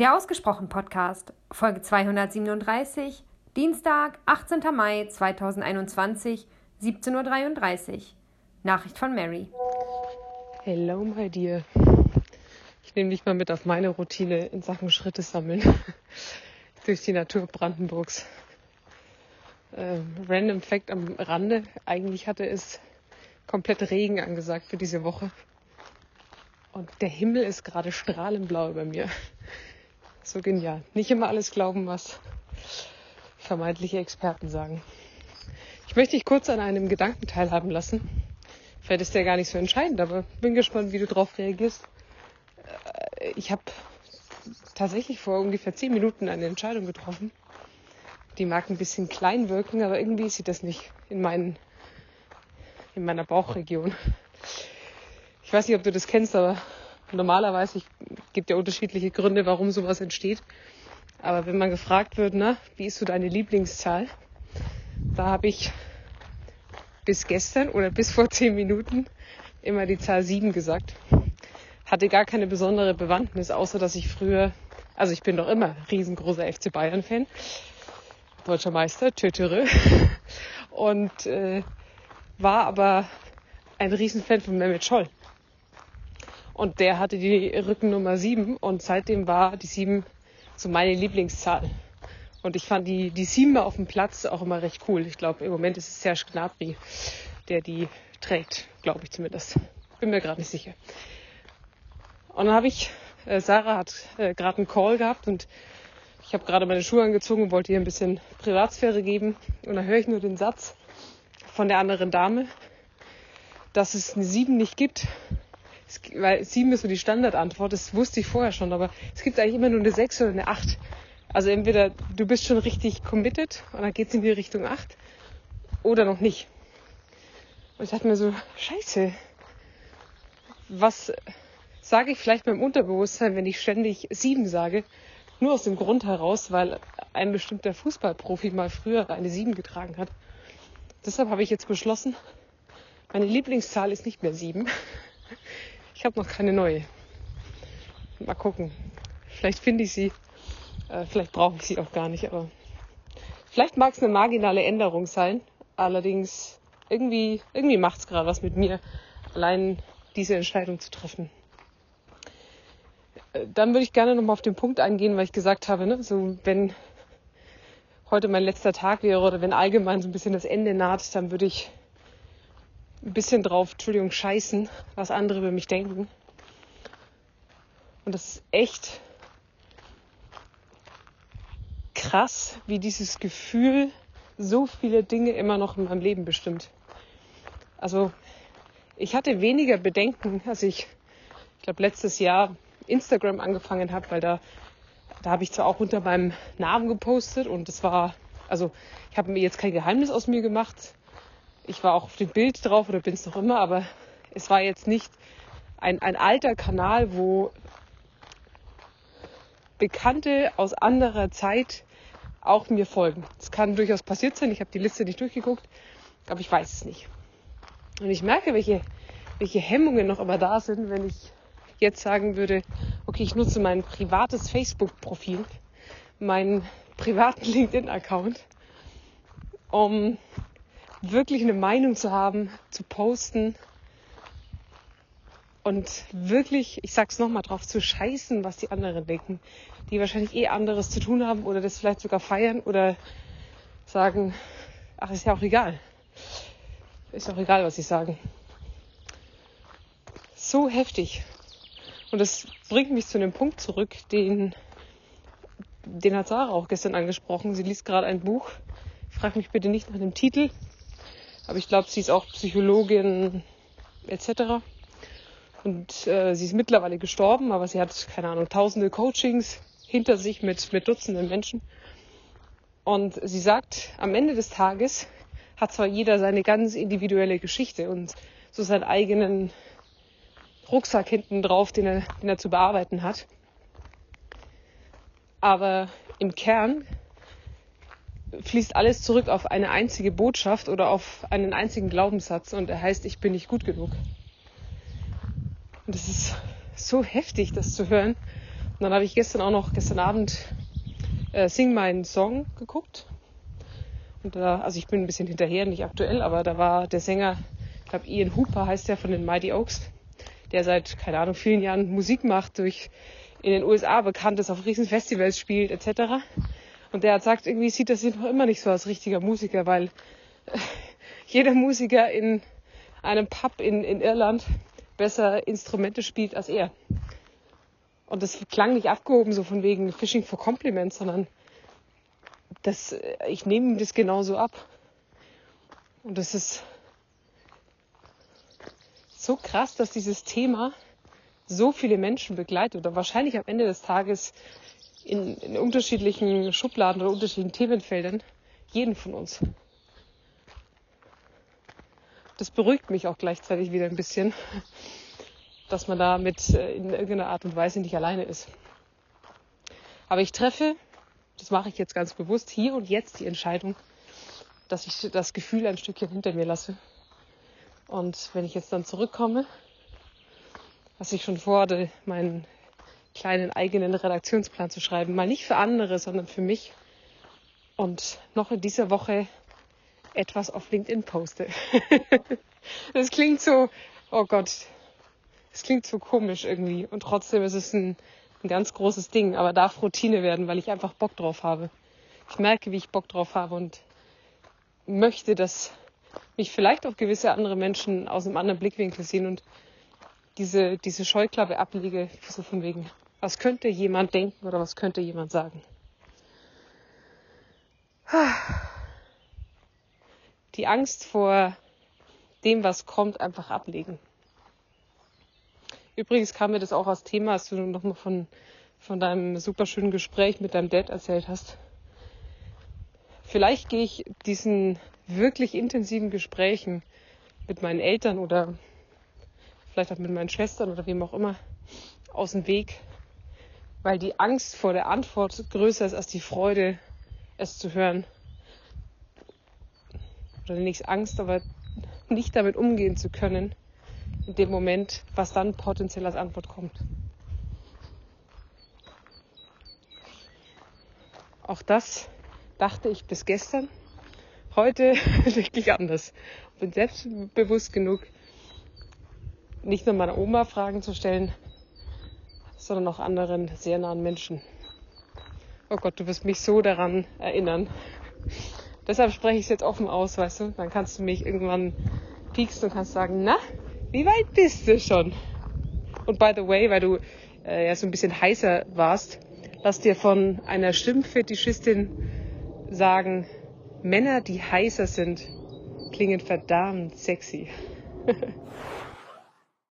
Der Ausgesprochen Podcast, Folge 237, Dienstag, 18. Mai 2021, 17.33 Uhr. Nachricht von Mary. Hello, my dear. Ich nehme dich mal mit auf meine Routine in Sachen Schritte sammeln durch die Natur Brandenburgs. Ähm, random Fact am Rande. Eigentlich hatte es komplett Regen angesagt für diese Woche. Und der Himmel ist gerade strahlend blau über mir. So genial. Nicht immer alles glauben, was vermeintliche Experten sagen. Ich möchte dich kurz an einem Gedanken teilhaben lassen. Vielleicht ist der gar nicht so entscheidend, aber bin gespannt, wie du darauf reagierst. Äh, ich habe tatsächlich vor ungefähr zehn Minuten eine Entscheidung getroffen. Die mag ein bisschen klein wirken, aber irgendwie sieht das nicht in, meinen, in meiner Bauchregion. Ich weiß nicht, ob du das kennst, aber normalerweise, ich gibt ja unterschiedliche Gründe, warum sowas entsteht. Aber wenn man gefragt wird, na, wie ist so deine Lieblingszahl? Da habe ich bis gestern oder bis vor zehn Minuten immer die Zahl sieben gesagt. Hatte gar keine besondere Bewandtnis, außer dass ich früher, also ich bin doch immer riesengroßer FC Bayern-Fan, deutscher Meister, Tötere, und äh, war aber ein Riesenfan von Mehmet Scholl. Und der hatte die Rückennummer 7 und seitdem war die 7 so meine Lieblingszahl. Und ich fand die, die 7 auf dem Platz auch immer recht cool. Ich glaube, im Moment ist es Serge Gnabry, der die trägt, glaube ich zumindest. Bin mir gerade nicht sicher. Und dann habe ich, äh, Sarah hat äh, gerade einen Call gehabt und ich habe gerade meine Schuhe angezogen und wollte ihr ein bisschen Privatsphäre geben. Und dann höre ich nur den Satz von der anderen Dame, dass es eine 7 nicht gibt, es, weil sieben ist so die Standardantwort, das wusste ich vorher schon, aber es gibt eigentlich immer nur eine sechs oder eine acht. Also entweder du bist schon richtig committed und dann geht's in die Richtung acht oder noch nicht. Und ich dachte mir so, scheiße, was sage ich vielleicht beim Unterbewusstsein, wenn ich ständig sieben sage? Nur aus dem Grund heraus, weil ein bestimmter Fußballprofi mal früher eine sieben getragen hat. Deshalb habe ich jetzt beschlossen, meine Lieblingszahl ist nicht mehr sieben. Ich habe noch keine neue. Mal gucken. Vielleicht finde ich sie. Äh, vielleicht brauche ich sie auch gar nicht. Aber vielleicht mag es eine marginale Änderung sein. Allerdings irgendwie, irgendwie macht es gerade was mit mir, allein diese Entscheidung zu treffen. Äh, dann würde ich gerne nochmal auf den Punkt eingehen, weil ich gesagt habe, ne, so wenn heute mein letzter Tag wäre oder wenn allgemein so ein bisschen das Ende naht, dann würde ich ein bisschen drauf, Entschuldigung, scheißen, was andere über mich denken. Und das ist echt krass, wie dieses Gefühl so viele Dinge immer noch in meinem Leben bestimmt. Also ich hatte weniger Bedenken, als ich, ich glaube, letztes Jahr Instagram angefangen habe, weil da, da habe ich zwar auch unter meinem Namen gepostet und das war, also ich habe mir jetzt kein Geheimnis aus mir gemacht, ich war auch auf dem Bild drauf oder bin es noch immer, aber es war jetzt nicht ein, ein alter Kanal, wo Bekannte aus anderer Zeit auch mir folgen. Das kann durchaus passiert sein. Ich habe die Liste nicht durchgeguckt, aber ich weiß es nicht. Und ich merke, welche, welche Hemmungen noch immer da sind, wenn ich jetzt sagen würde, okay, ich nutze mein privates Facebook-Profil, meinen privaten LinkedIn-Account, um wirklich eine Meinung zu haben, zu posten und wirklich, ich sag's nochmal drauf, zu scheißen, was die anderen denken, die wahrscheinlich eh anderes zu tun haben oder das vielleicht sogar feiern oder sagen, ach, ist ja auch egal. Ist auch egal, was sie sagen. So heftig. Und das bringt mich zu einem Punkt zurück, den, den hat Sarah auch gestern angesprochen. Sie liest gerade ein Buch. Frag mich bitte nicht nach dem Titel. Aber ich glaube, sie ist auch Psychologin etc. Und äh, sie ist mittlerweile gestorben, aber sie hat, keine Ahnung, tausende Coachings hinter sich mit, mit Dutzenden Menschen. Und sie sagt, am Ende des Tages hat zwar jeder seine ganz individuelle Geschichte und so seinen eigenen Rucksack hinten drauf, den er, den er zu bearbeiten hat. Aber im Kern fließt alles zurück auf eine einzige Botschaft oder auf einen einzigen Glaubenssatz und er heißt, ich bin nicht gut genug. Und es ist so heftig, das zu hören. Und dann habe ich gestern auch noch, gestern Abend, äh, Sing meinen Song geguckt. Und da, also ich bin ein bisschen hinterher, nicht aktuell, aber da war der Sänger, ich glaube Ian Hooper heißt der von den Mighty Oaks, der seit, keine Ahnung, vielen Jahren Musik macht, durch in den USA bekannt ist, auf riesen Festivals spielt, etc. Und der hat sagt, irgendwie sieht das noch immer nicht so als richtiger Musiker, weil äh, jeder Musiker in einem Pub in, in Irland besser Instrumente spielt als er. Und das klang nicht abgehoben, so von wegen Fishing for Compliments, sondern das, äh, ich nehme ihm das genauso ab. Und das ist so krass, dass dieses Thema so viele Menschen begleitet oder wahrscheinlich am Ende des Tages in, in unterschiedlichen Schubladen oder unterschiedlichen Themenfeldern jeden von uns. Das beruhigt mich auch gleichzeitig wieder ein bisschen, dass man damit äh, in irgendeiner Art und Weise nicht alleine ist. Aber ich treffe, das mache ich jetzt ganz bewusst, hier und jetzt die Entscheidung, dass ich das Gefühl ein Stückchen hinter mir lasse. Und wenn ich jetzt dann zurückkomme, was ich schon vorhatte, meinen kleinen eigenen Redaktionsplan zu schreiben, mal nicht für andere, sondern für mich. Und noch in dieser Woche etwas auf LinkedIn poste. das klingt so, oh Gott, es klingt so komisch irgendwie. Und trotzdem ist es ein, ein ganz großes Ding, aber darf Routine werden, weil ich einfach Bock drauf habe. Ich merke, wie ich Bock drauf habe und möchte, dass mich vielleicht auch gewisse andere Menschen aus einem anderen Blickwinkel sehen und diese, diese Scheuklappe ablege, so von wegen, was könnte jemand denken oder was könnte jemand sagen? Die Angst vor dem, was kommt, einfach ablegen. Übrigens kam mir das auch als Thema, als du nochmal von, von deinem superschönen Gespräch mit deinem Dad erzählt hast. Vielleicht gehe ich diesen wirklich intensiven Gesprächen mit meinen Eltern oder vielleicht auch mit meinen Schwestern oder wem auch immer aus dem Weg, weil die Angst vor der Antwort größer ist als die Freude, es zu hören. Oder nicht Angst, aber nicht damit umgehen zu können, in dem Moment, was dann potenziell als Antwort kommt. Auch das dachte ich bis gestern. Heute wirklich anders. Bin selbstbewusst genug, nicht nur meiner Oma Fragen zu stellen, sondern auch anderen sehr nahen Menschen. Oh Gott, du wirst mich so daran erinnern. Deshalb spreche ich es jetzt offen aus, weißt du? Dann kannst du mich irgendwann piekst und kannst sagen, na, wie weit bist du schon? Und by the way, weil du äh, ja so ein bisschen heißer warst, lass dir von einer Stimmfetischistin sagen, Männer, die heißer sind, klingen verdammt sexy.